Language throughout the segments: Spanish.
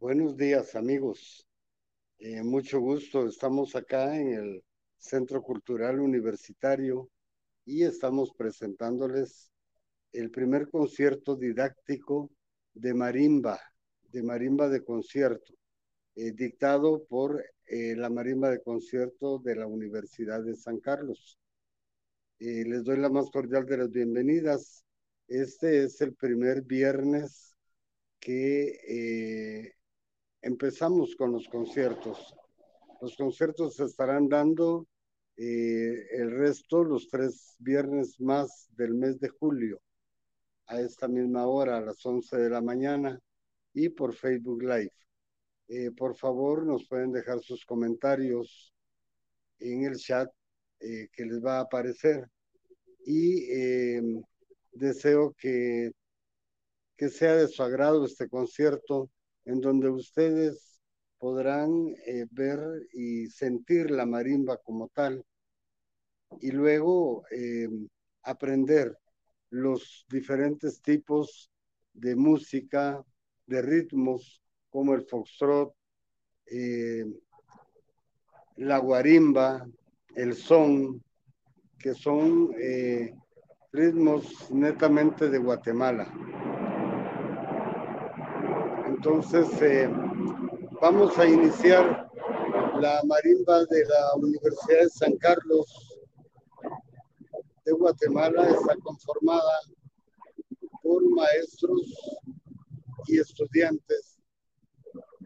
Buenos días, amigos. Eh, mucho gusto. Estamos acá en el Centro Cultural Universitario y estamos presentándoles el primer concierto didáctico de marimba, de marimba de concierto, eh, dictado por eh, la marimba de concierto de la Universidad de San Carlos. les doy la más cordial de las bienvenidas. Este es el primer viernes que empezamos con los conciertos. Los conciertos se estarán dando eh, el resto los tres viernes más del mes de julio a esta misma hora, a las 11 de la mañana y por Facebook Live. Eh, por favor, nos pueden dejar sus comentarios en el chat eh, que les va a aparecer y deseo que, que sea de su agrado este concierto en donde ustedes podrán eh, ver y sentir la marimba como tal y luego eh, aprender los diferentes tipos de música, de ritmos como el foxtrot, eh, la guarimba, el son, que son ritmos netamente de Guatemala. Entonces, eh, vamos a iniciar la marimba de la Universidad de San Carlos de Guatemala. Está conformada por maestros y estudiantes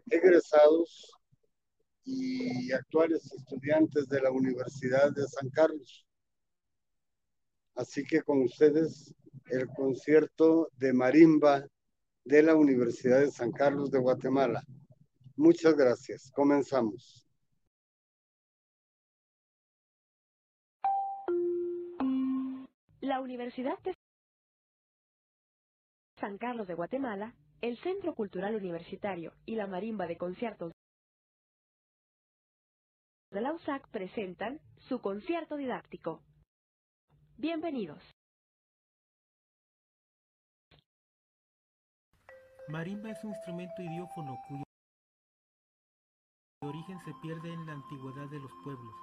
egresados y actuales estudiantes de la Universidad de San Carlos. Así que con ustedes el concierto de marimba de la Universidad de San Carlos de Guatemala. Muchas gracias. Comenzamos. La Universidad de San Carlos de Guatemala, el Centro Cultural Universitario y la Marimba de Conciertos de la USAC presentan su concierto didáctico. Bienvenidos. Marimba es un instrumento idiófono cuyo origen se pierde en la antigüedad de los pueblos.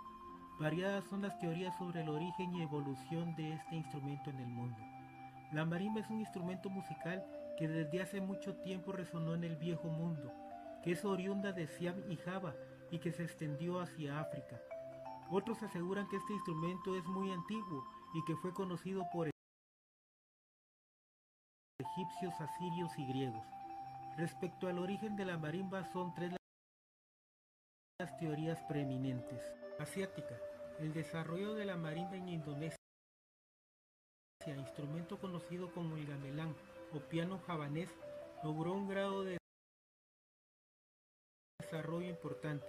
Variadas son las teorías sobre el origen y evolución de este instrumento en el mundo. La marimba es un instrumento musical que desde hace mucho tiempo resonó en el viejo mundo, que es oriunda de Siam y Java y que se extendió hacia África. Otros aseguran que este instrumento es muy antiguo y que fue conocido por asirios y griegos. Respecto al origen de la marimba son tres las teorías preeminentes. Asiática. El desarrollo de la marimba en Indonesia, instrumento conocido como el gamelán o piano javanés, logró un grado de desarrollo importante.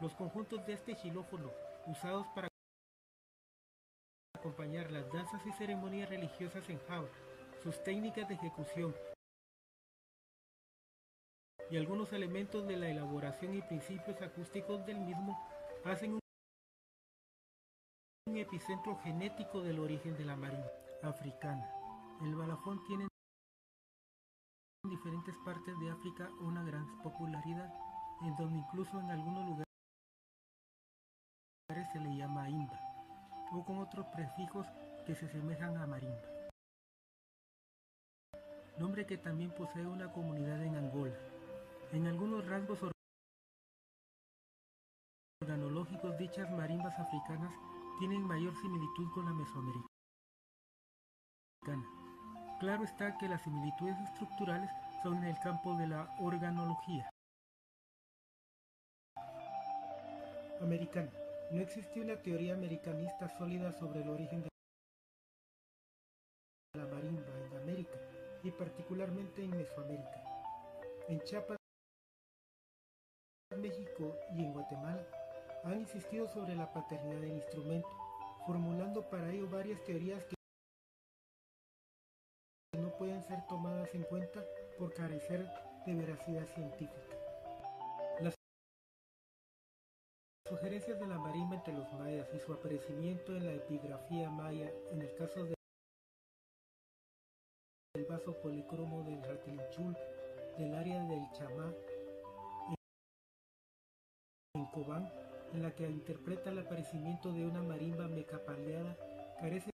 Los conjuntos de este xilófono, usados para acompañar las danzas y ceremonias religiosas en Java, sus técnicas de ejecución y algunos elementos de la elaboración y principios acústicos del mismo hacen un epicentro genético del origen de la marimba africana. El balafón tiene en diferentes partes de África una gran popularidad, en donde incluso en algunos lugares se le llama imba, o con otros prefijos que se asemejan a marimba. Nombre que también posee una comunidad en Angola. En algunos rasgos organológicos dichas marimbas africanas tienen mayor similitud con la mesoamericana. Claro está que las similitudes estructurales son en el campo de la organología. Americana. No existe una teoría americanista sólida sobre el origen de y particularmente en Mesoamérica. En Chiapas México y en Guatemala han insistido sobre la paternidad del instrumento, formulando para ello varias teorías que no pueden ser tomadas en cuenta por carecer de veracidad científica. Las sugerencias de la marimba entre los mayas y su aparecimiento en la epigrafía maya en el caso del vaso policromo del Ratilinchul del área del Chamá en Cobán, en la que interpreta el aparecimiento de una marimba mecapaleada, carece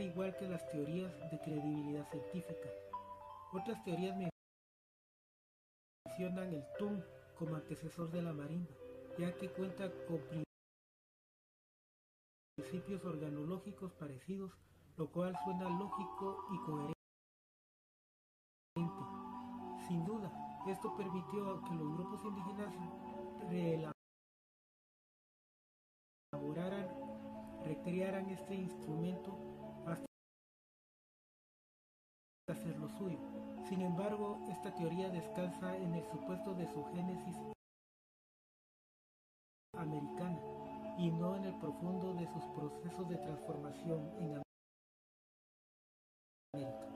igual que las teorías de credibilidad científica. Otras teorías mencionan el tun como antecesor de la marimba, ya que cuenta con principios organológicos parecidos, lo cual suena lógico y coherente. Sin duda, esto permitió que los grupos indígenas reelaboraran, recrearan este instrumento hasta hacerlo suyo. Sin embargo, esta teoría descansa en el supuesto de su génesis americana y no en el profundo de sus procesos de transformación en Amém.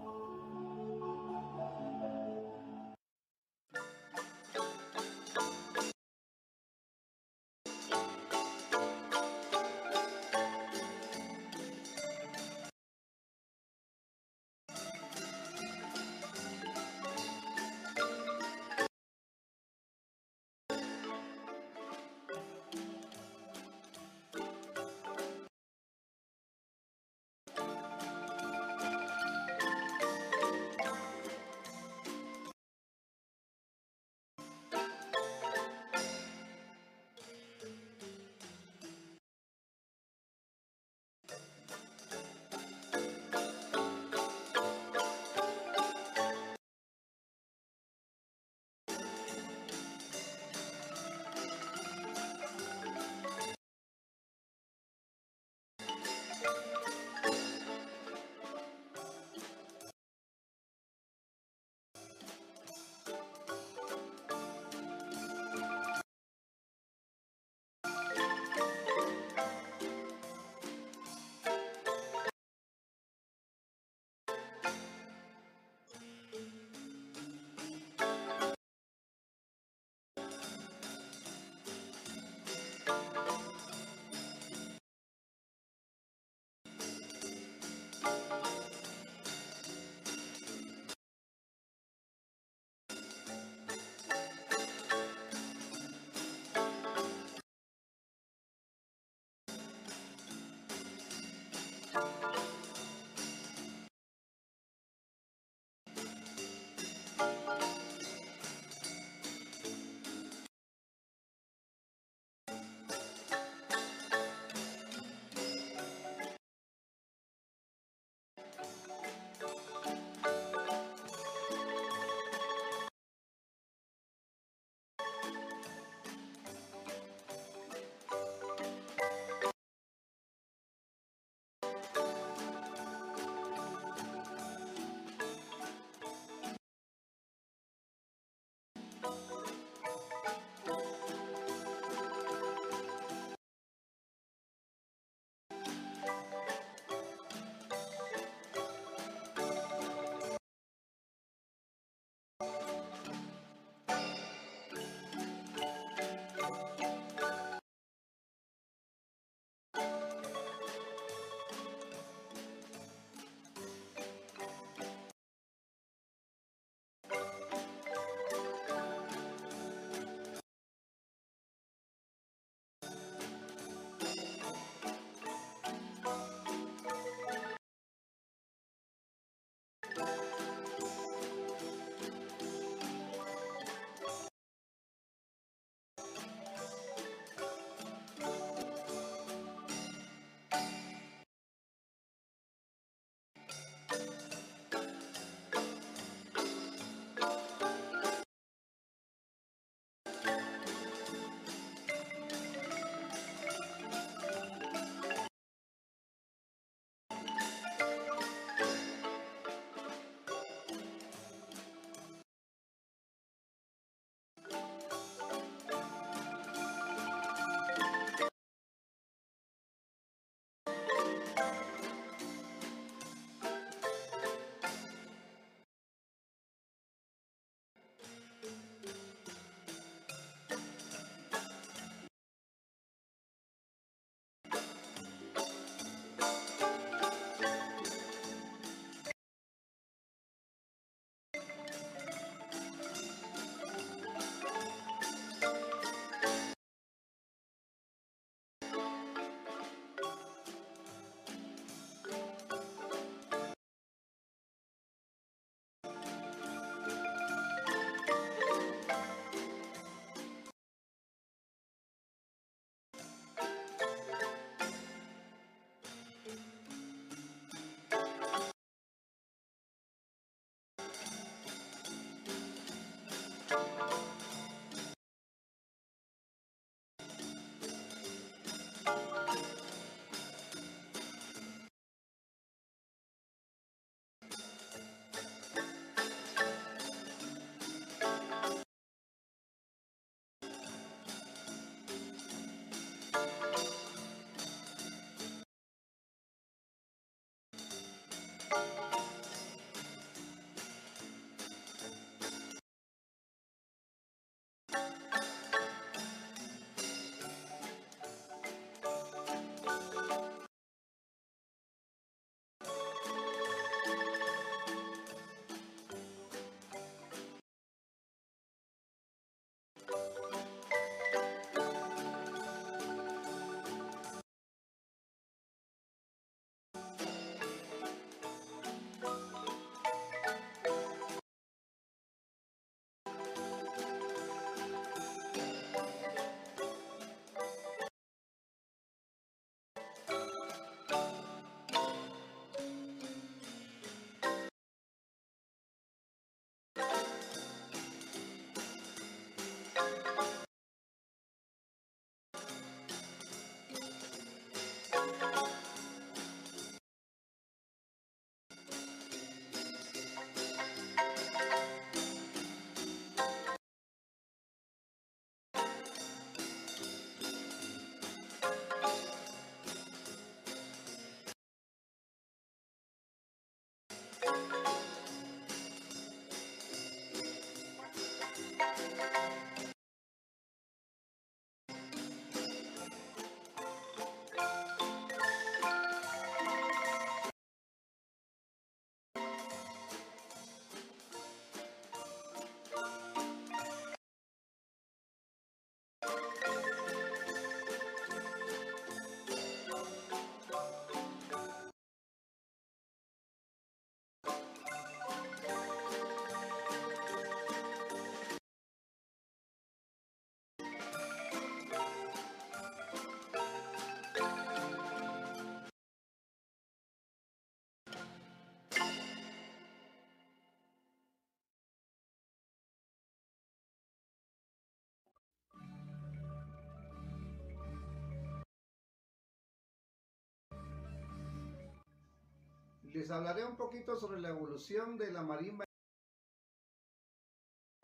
Les hablaré un poquito sobre la evolución de la marimba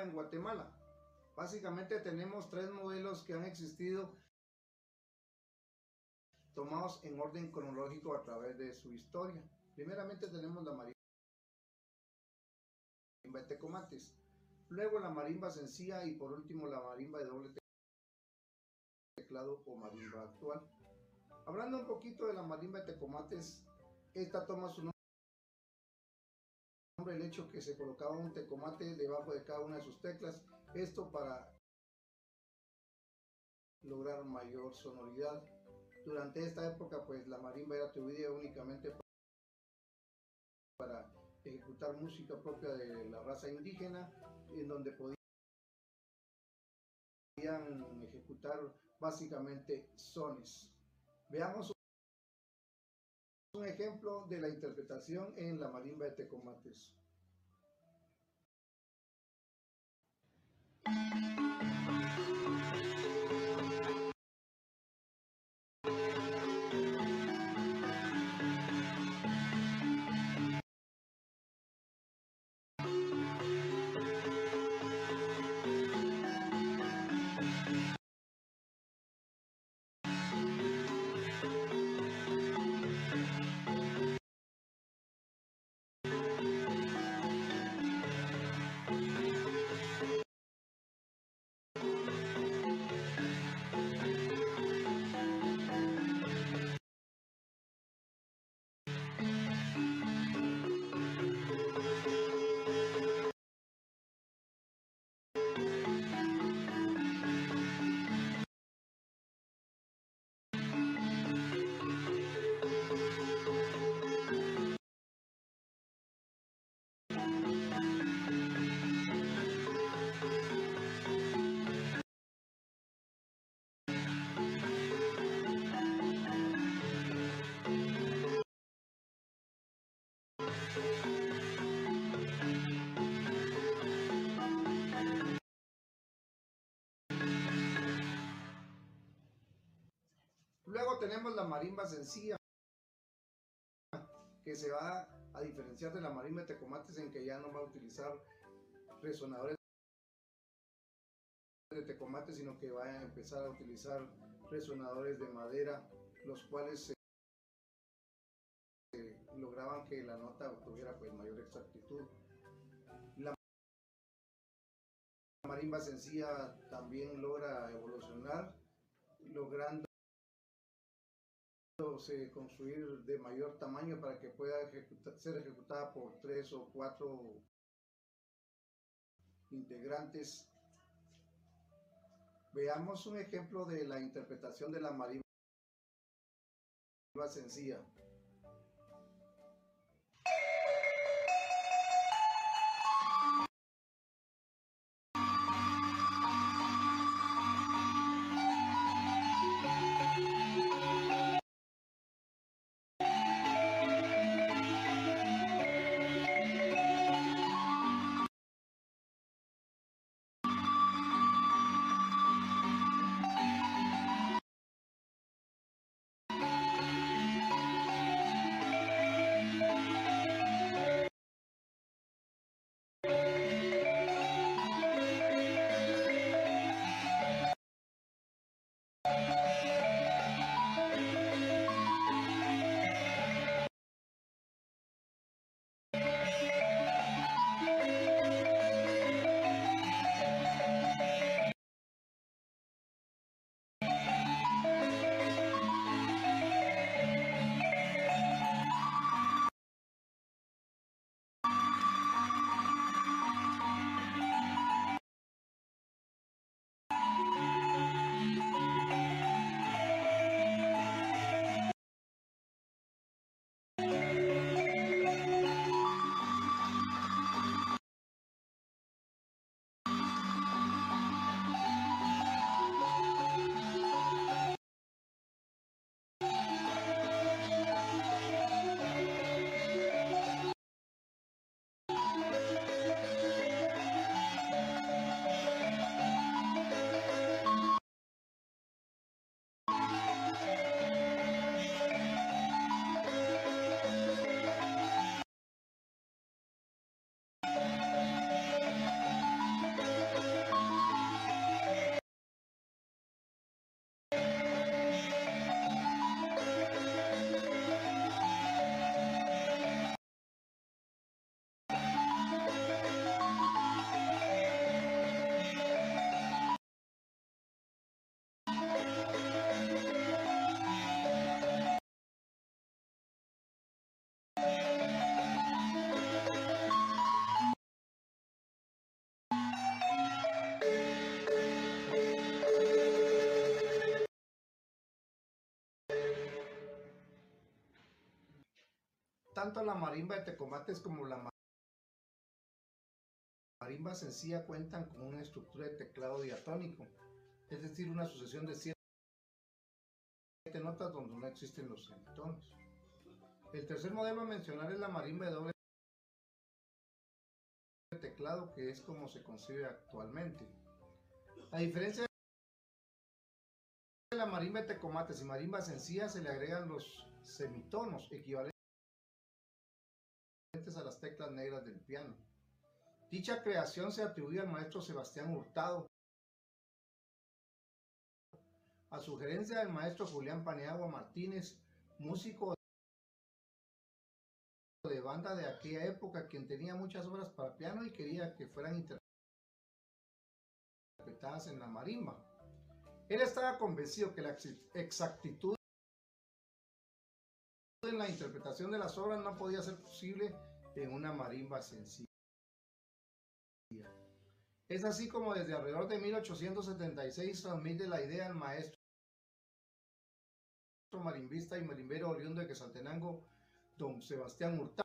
en Guatemala. Básicamente tenemos tres modelos que han existido tomados en orden cronológico a través de su historia. Primeramente tenemos la marimba de Tecomates, luego la marimba sencilla y por último la marimba de doble teclado o marimba actual. Hablando un poquito de la marimba de Tecomates, esta toma su nombre el hecho que se colocaba un tecomate debajo de cada una de sus teclas, esto para lograr mayor sonoridad. Durante esta época, pues la marimba era atribuida únicamente para ejecutar música propia de la raza indígena, en donde podían ejecutar básicamente sones. Veamos un ejemplo de la interpretación en la marimba de Tecomates. Tenemos la marimba sencilla, que se va a diferenciar de la marimba de tecomates en que ya no va a utilizar resonadores de tecomate, sino que va a empezar a utilizar resonadores de madera, los cuales lograban que la nota tuviera pues mayor exactitud. La marimba sencilla también logra evolucionar, logrando construir de mayor tamaño para que pueda ser ejecutada por tres o cuatro integrantes. Veamos un ejemplo de la interpretación de la marimba sencilla. Tanto la marimba de Tecomates como la marimba sencilla cuentan con una estructura de teclado diatónico, es decir, una sucesión de siete notas donde no existen los semitonos. El tercer modelo a mencionar es la marimba de doble teclado, que es como se concibe actualmente. A diferencia de la marimba de tecomates y marimba sencilla, se le agregan los semitonos equivalentes a las teclas negras del piano. Dicha creación se atribuye al maestro Sebastián Hurtado, a sugerencia del maestro Julián Paniagua Martínez, músico de banda de aquella época, quien tenía muchas obras para piano y quería que fueran interpretadas en la marimba. Él estaba convencido que la exactitud en la interpretación de las obras no podía ser posible en una marimba sencilla. Es así como desde alrededor de 1876 transmite la idea al maestro marimbista y marimbero oriundo de Quesaltenango, don Sebastián Hurtado.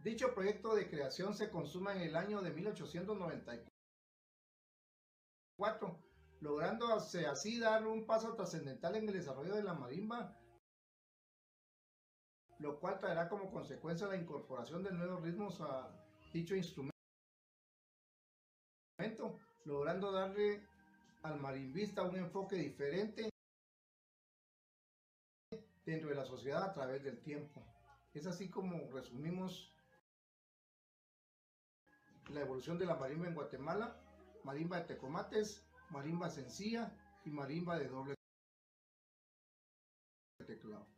Dicho proyecto de creación se consuma en el año de 1894, logrando así dar un paso trascendental en el desarrollo de la marimba, lo cual traerá como consecuencia la incorporación de nuevos ritmos a dicho instrumento, logrando darle al marimbista un enfoque diferente dentro de la sociedad a través del tiempo. Es así como resumimos la evolución de la marimba en Guatemala, marimba de tecomates, marimba sencilla y marimba de doble teclado.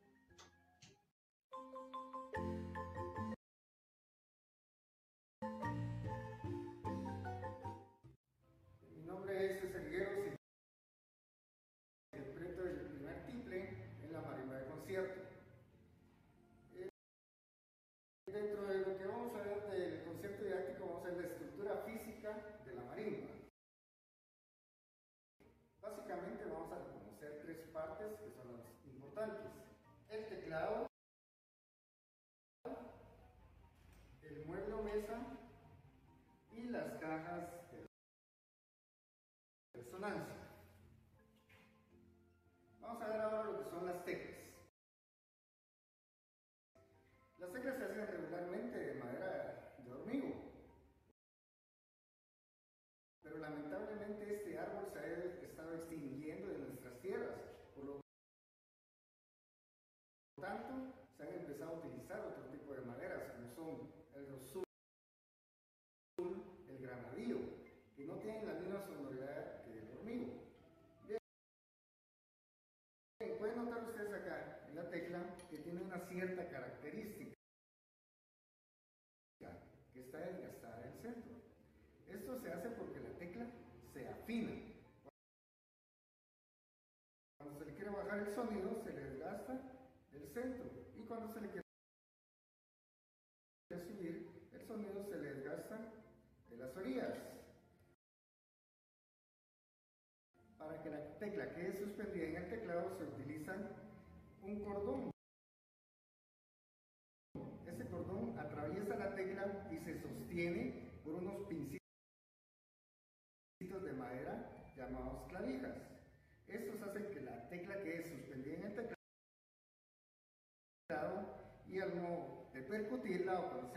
De percutirla o cuando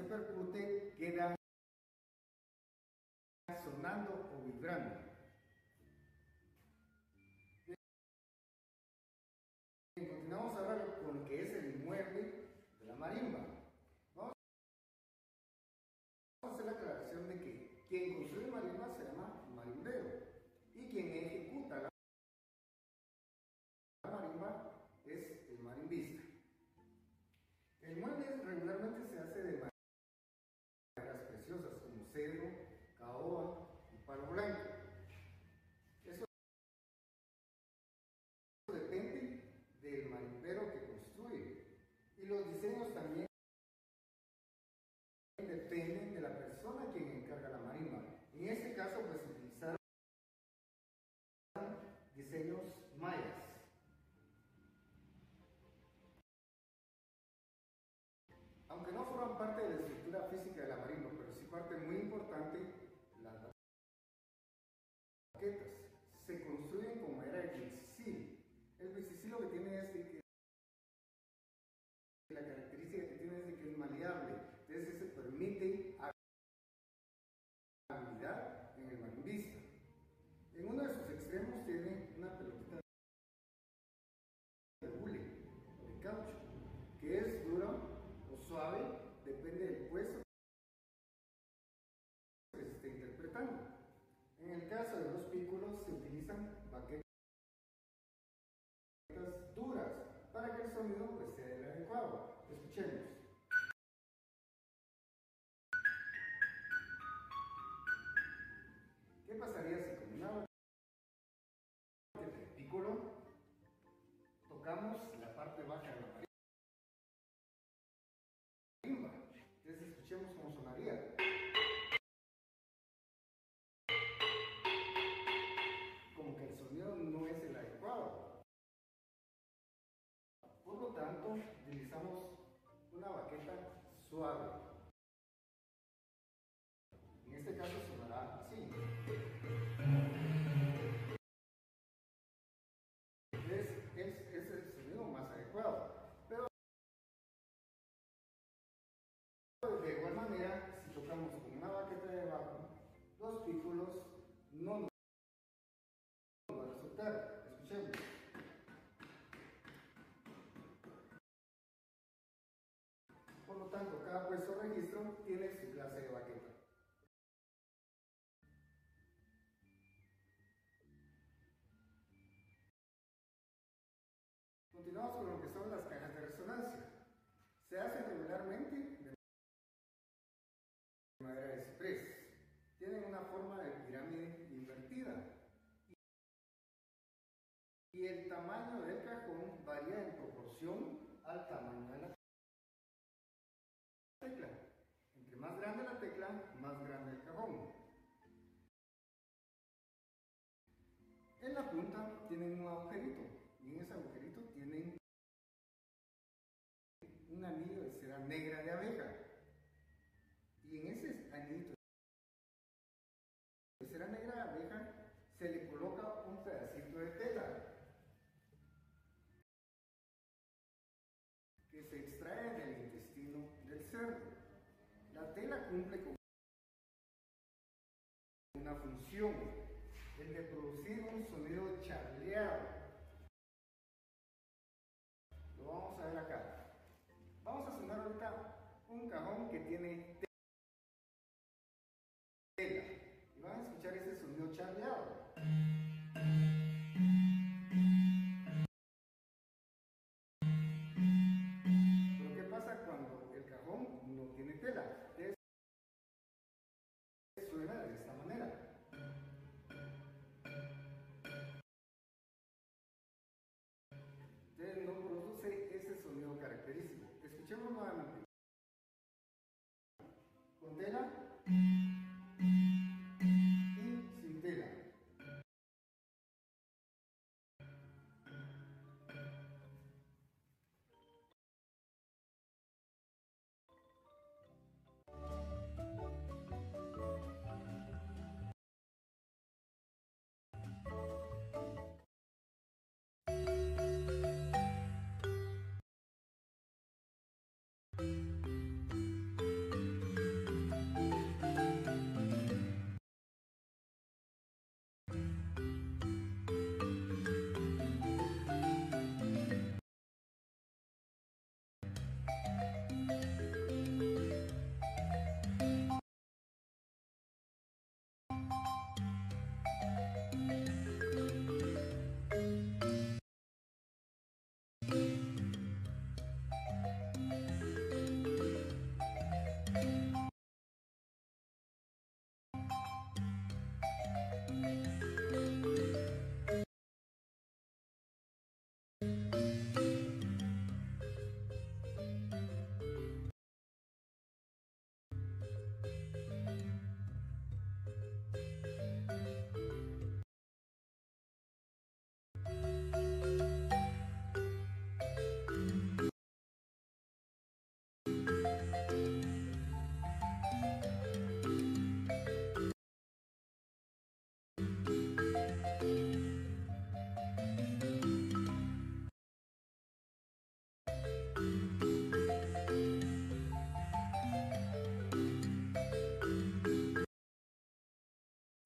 conozco lo que son las cajas de resonancia. Se hacen regularmente de madera de ciprés. Tienen una forma de pirámide invertida. Y el tamaño del cajón varía en proporción al tamaño de la tecla. Entre más grande la tecla, más grande el cajón. En la punta tienen un agujerito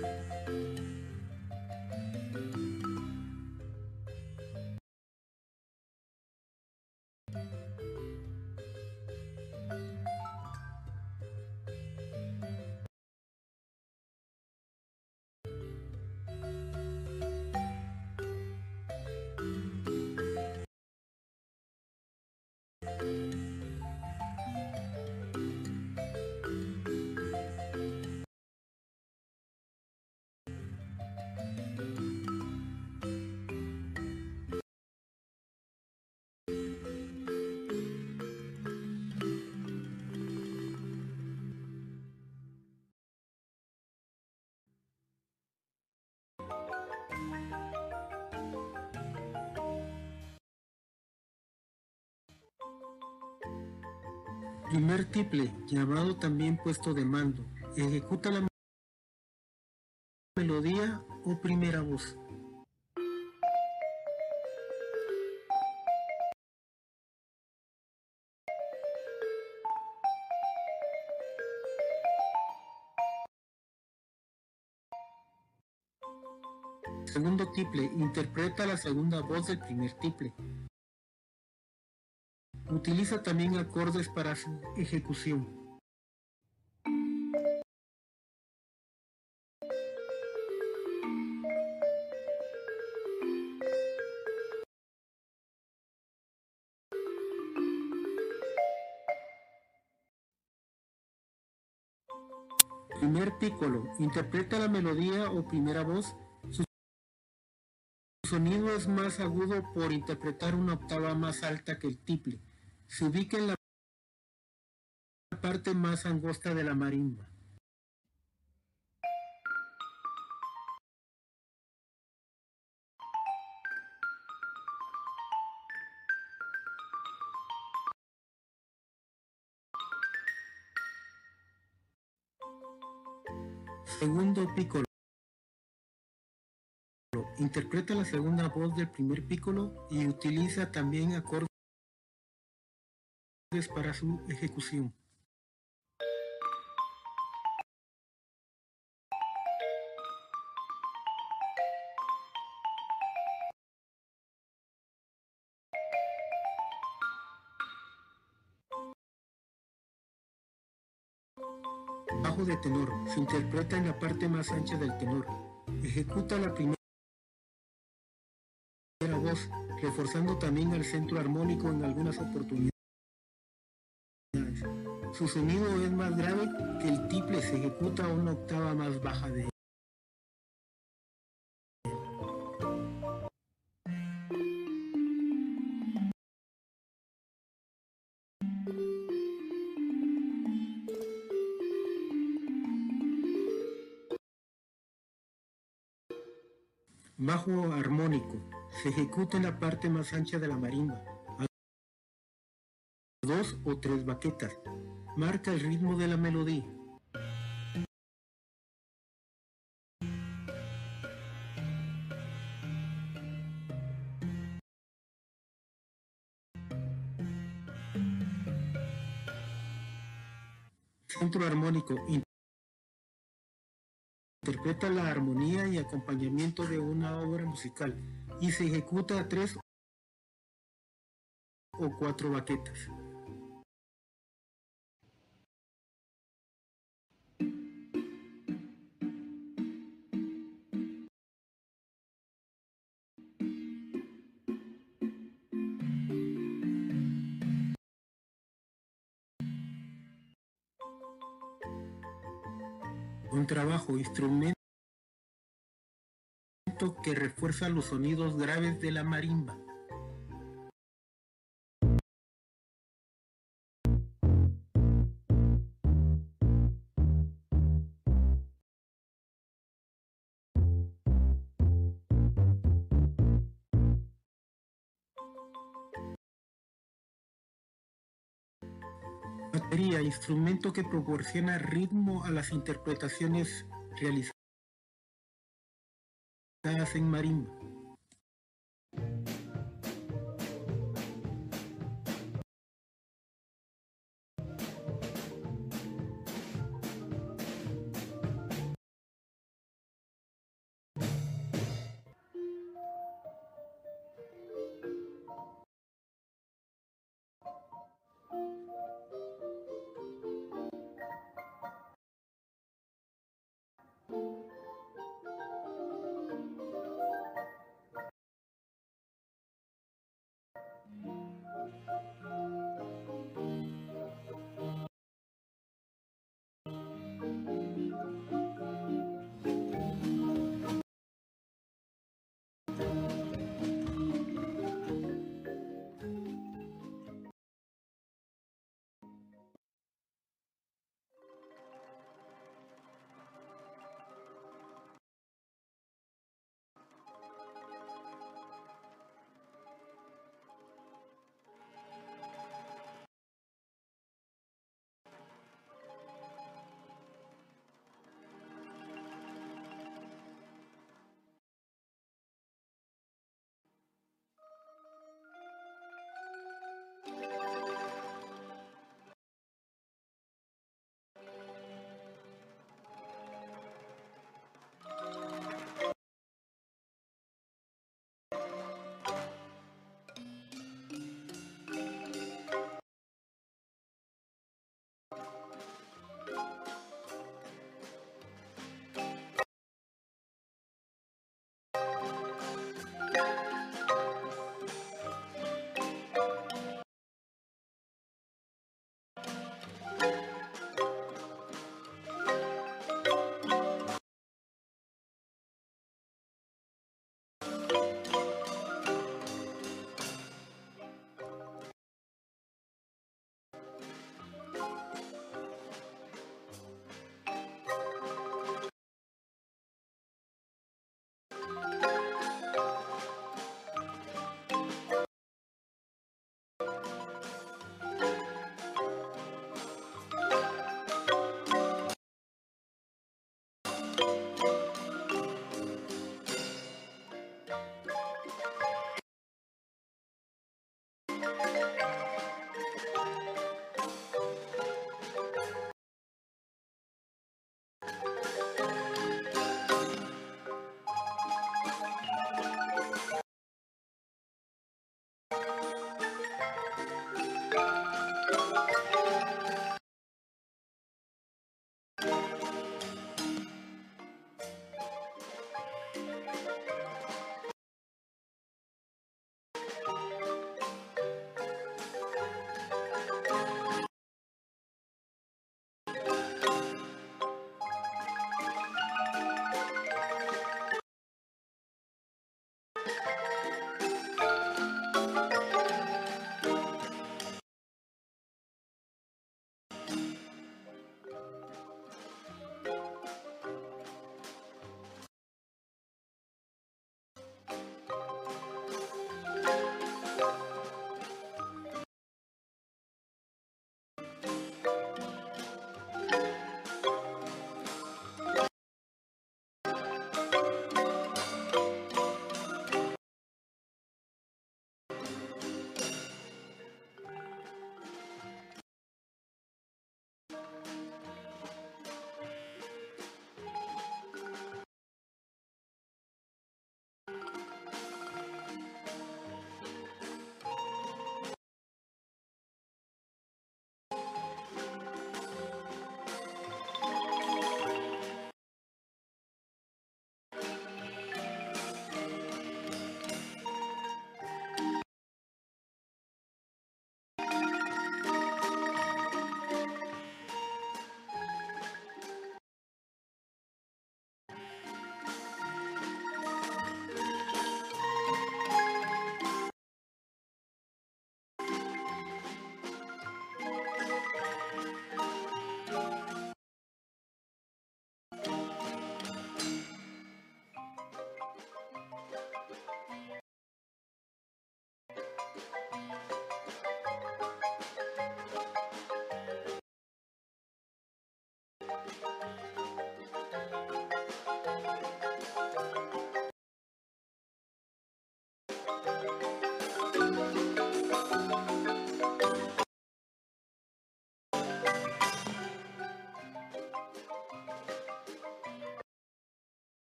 Música Primer tiple, llamado también puesto de mando, ejecuta la melodía o primera voz. Segundo tiple, interpreta la segunda voz del primer tiple. Utiliza también acordes para su ejecución. Primer pícolo, interpreta la melodía o primera voz. Su sonido es más agudo por interpretar una octava más alta que el tiple. Se ubica en la parte más angosta de la marimba. Segundo pícolo. Interpreta la segunda voz del primer pícolo y utiliza también acordes para su ejecución. Bajo de tenor se interpreta en la parte más ancha del tenor. Ejecuta la primera voz, reforzando también el centro armónico en algunas oportunidades. Su sonido es más grave que el tiple se ejecuta una octava más baja de él. Bajo armónico se ejecuta en la parte más ancha de la marimba, o tres baquetas. Marca el ritmo de la melodía. Centro armónico interpreta la armonía y acompañamiento de una obra musical y se ejecuta a tres o cuatro baquetas. Trabajo instrumento que refuerza los sonidos graves de la marimba. Batería, instrumento que proporciona ritmo a las interpretaciones realizadas en marimba.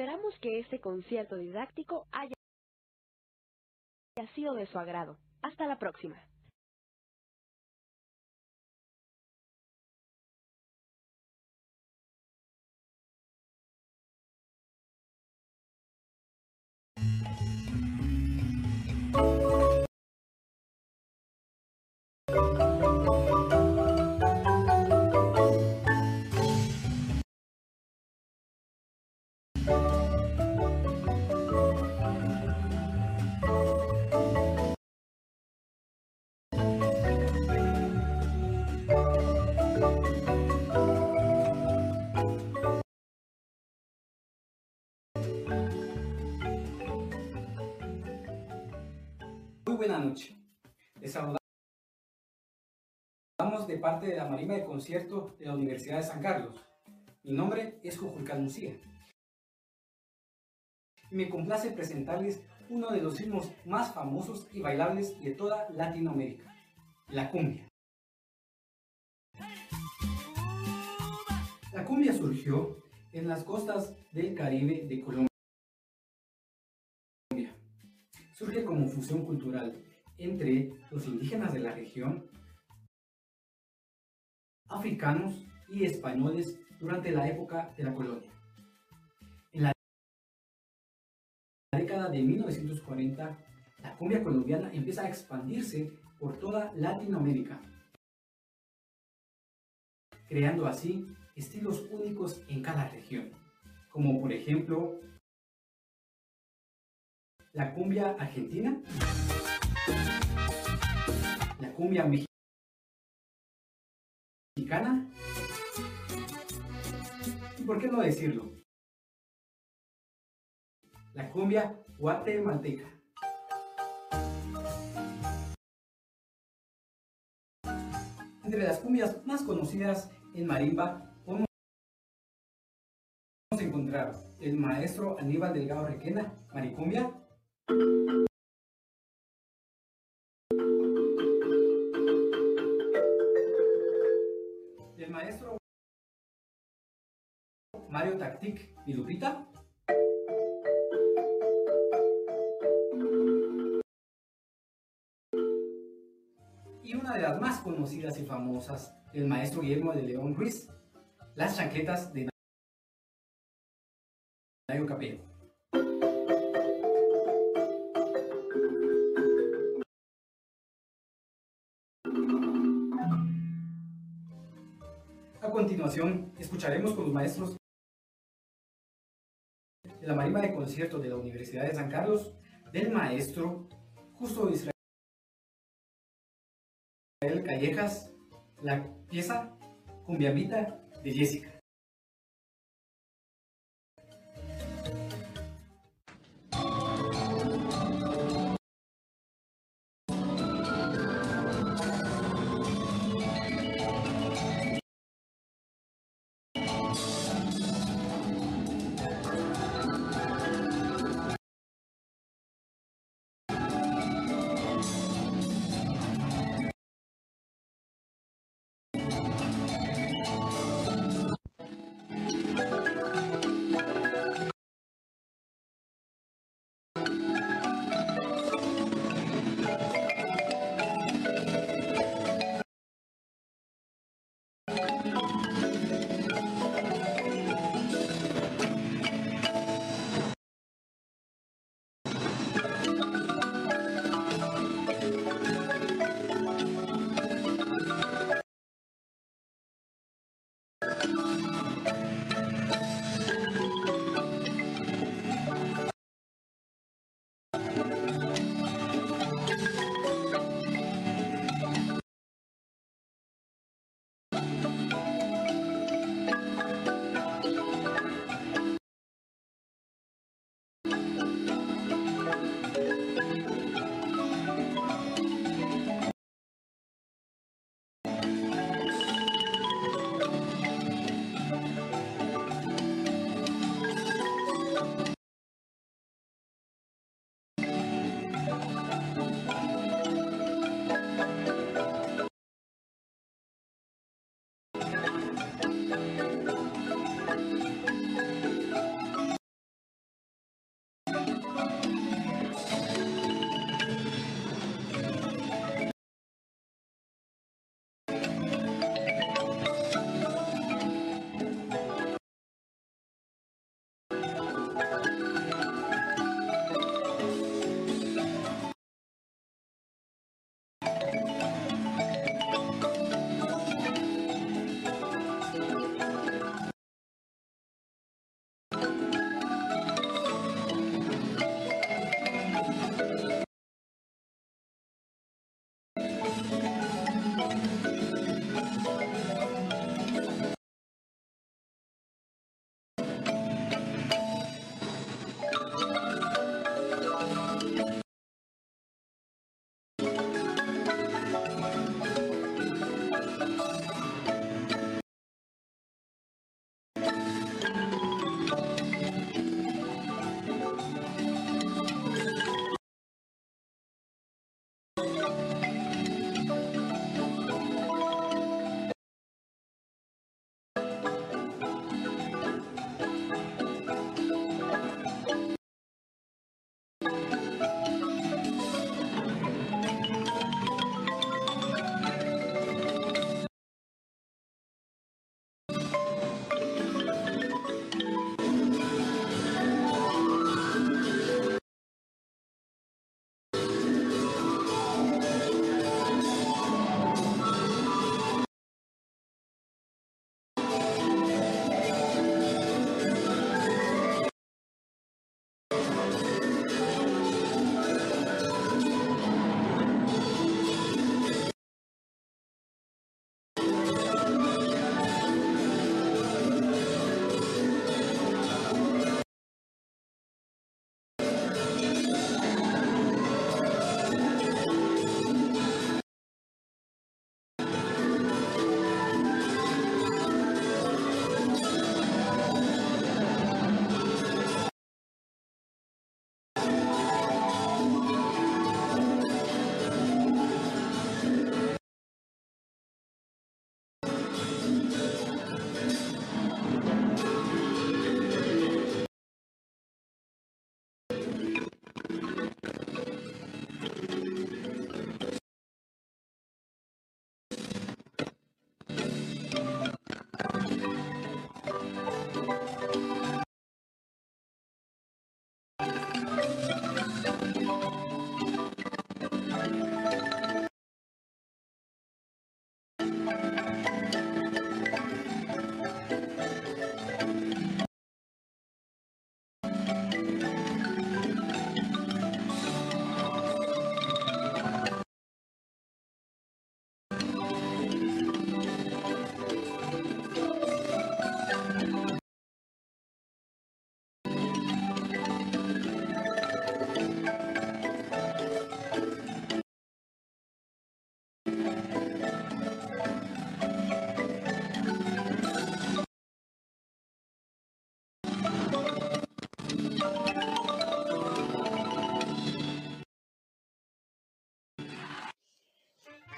Esperamos que este concierto didáctico haya sido de su agrado. Hasta la próxima. Buena noche. Les saludamos de parte de la Marimba de Concierto de la Universidad de San Carlos. Mi nombre es Jujulcán Lucía. Y me complace presentarles uno de los ritmos más famosos y bailables de toda Latinoamérica, la cumbia. La cumbia surgió en las costas del Caribe de Colombia. Surge como fusión cultural entre los indígenas de la región, africanos y españoles durante la época de la colonia. En la década de 1940, la cumbia colombiana empieza a expandirse por toda Latinoamérica, creando así estilos únicos en cada región, como por ejemplo la cumbia argentina, la cumbia mexicana, y por qué no decirlo, la cumbia guatemalteca. Entre las cumbias más conocidas en marimba podemos encontrar el maestro Aníbal Delgado Requena, Maricumbia, el maestro Mario Tactic y Lupita. Y una de las más conocidas y famosas, el maestro Guillermo de León Ruiz, las chaquetas de Nayo Capello. Continuación, escucharemos con los maestros de la marimba de concierto de la Universidad de San Carlos del maestro Justo Israel Callejas, la pieza Cumbiambita de Jessica.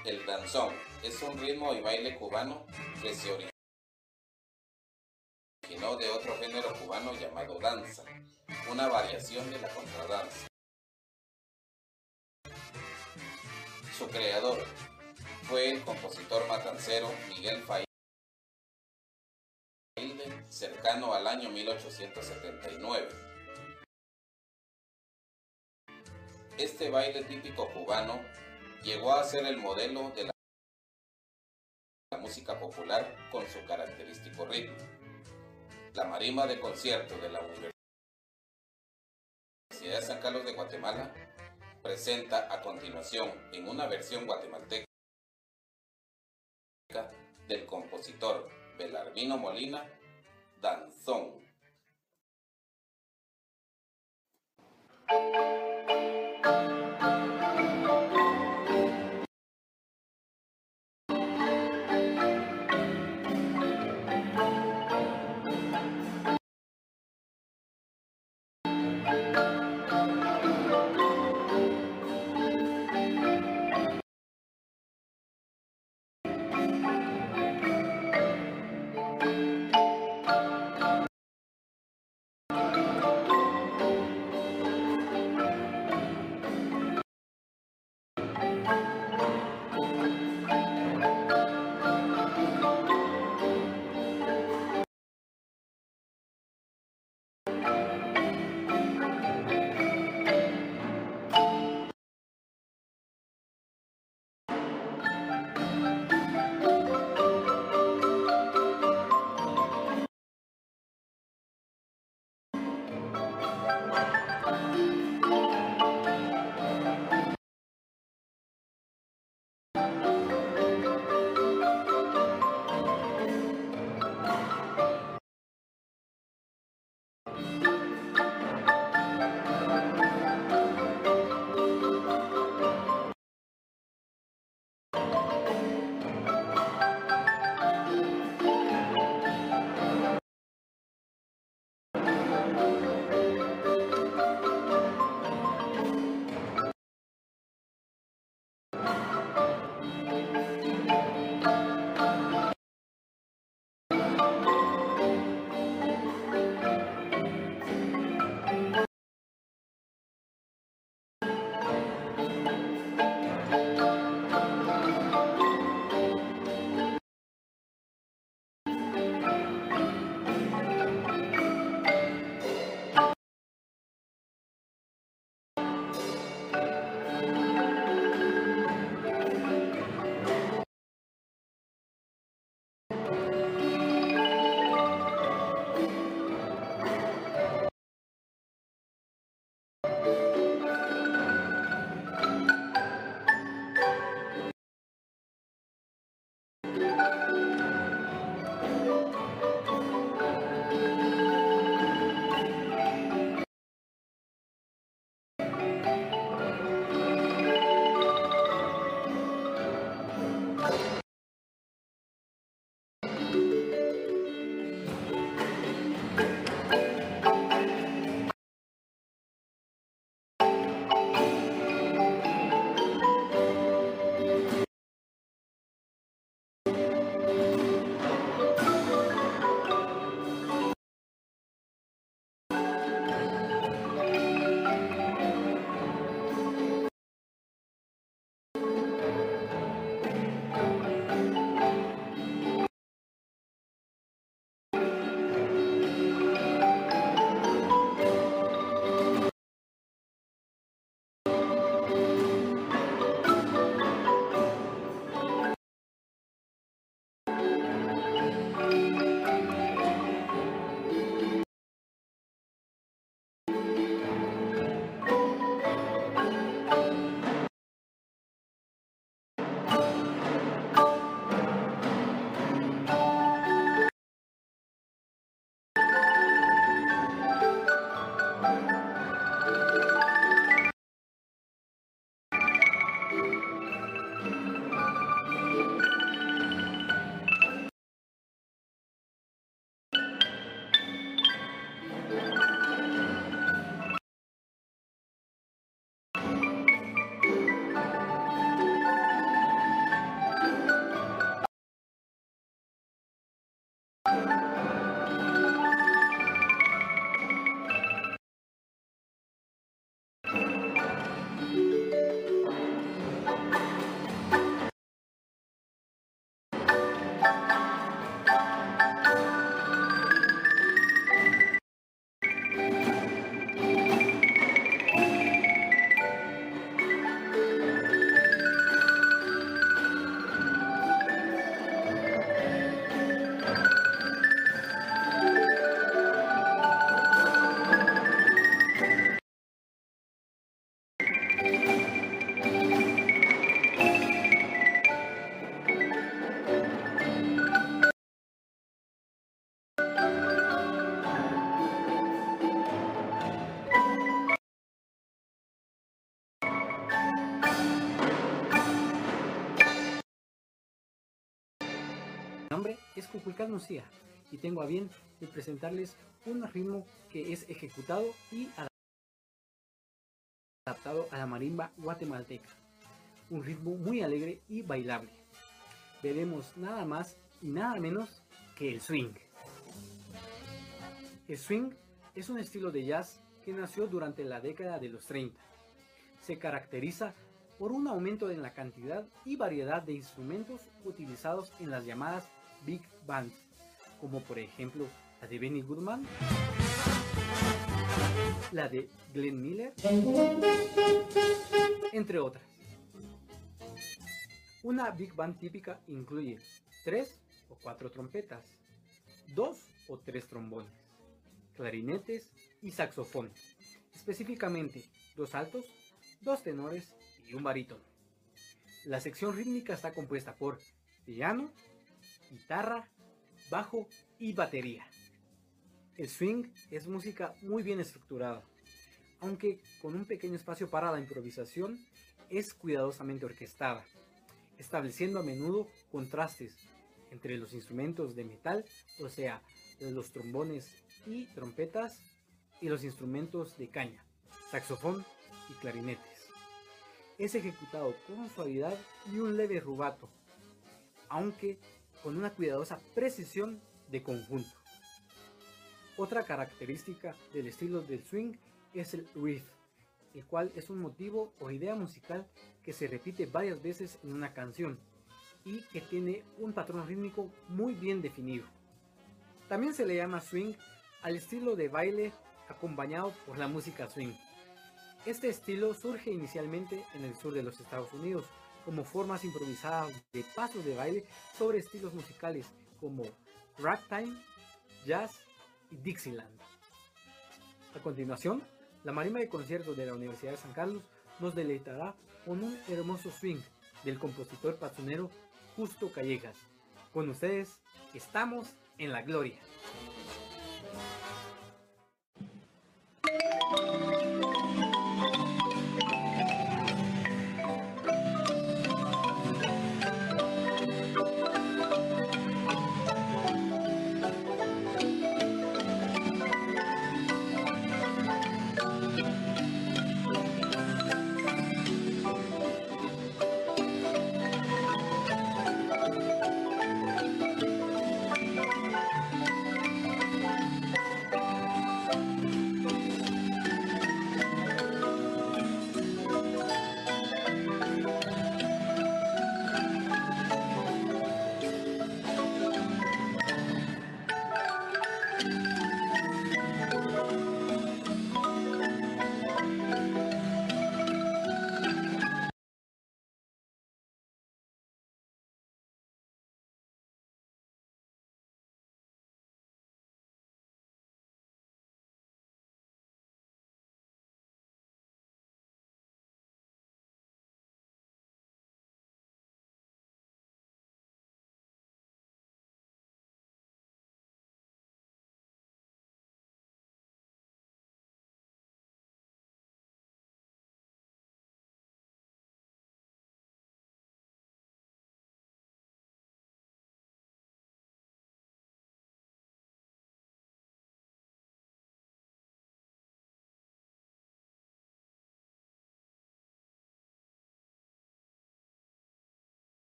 El danzón es un ritmo y baile cubano que se originó de otro género cubano llamado danza, una variación de la contradanza. Su creador fue el compositor matancero Miguel Failde, cercano al año 1879. Este baile típico cubano llegó a ser el modelo de la música popular con su característico ritmo. La marimba de concierto de la Universidad de San Carlos de Guatemala presenta a continuación en una versión guatemalteca del compositor Belarmino Molina, Danzón. Cuculcán Lucía y tengo a bien de presentarles un ritmo que es ejecutado y adaptado a la marimba guatemalteca. Un ritmo muy alegre y bailable. Veremos nada más y nada menos que el swing. El swing es un estilo de jazz que nació durante la década de los 30. Se caracteriza por un aumento en la cantidad y variedad de instrumentos utilizados en las llamadas big bands, como por ejemplo la de Benny Goodman, la de Glenn Miller, entre otras. Una big band típica incluye tres o cuatro trompetas, dos o tres trombones, clarinetes y saxofones, específicamente dos altos, dos tenores y un barítono. La sección rítmica está compuesta por piano, guitarra, bajo y batería. El swing es música muy bien estructurada, aunque con un pequeño espacio para la improvisación, es cuidadosamente orquestada, estableciendo a menudo contrastes entre los instrumentos de metal, o sea, los trombones y trompetas, y los instrumentos de caña, saxofón y clarinetes. Es ejecutado con suavidad y un leve rubato, aunque con una cuidadosa precisión de conjunto. Otra característica del estilo del swing es el riff, el cual es un motivo o idea musical que se repite varias veces en una canción y que tiene un patrón rítmico muy bien definido. También se le llama swing al estilo de baile acompañado por la música swing. Este estilo surge inicialmente en el sur de los Estados Unidos como formas improvisadas de pasos de baile sobre estilos musicales como ragtime, jazz y Dixieland. A continuación, la marimba de conciertos de la Universidad de San Carlos nos deleitará con un hermoso swing del compositor pazonero Justo Callejas. Con ustedes, estamos en la gloria.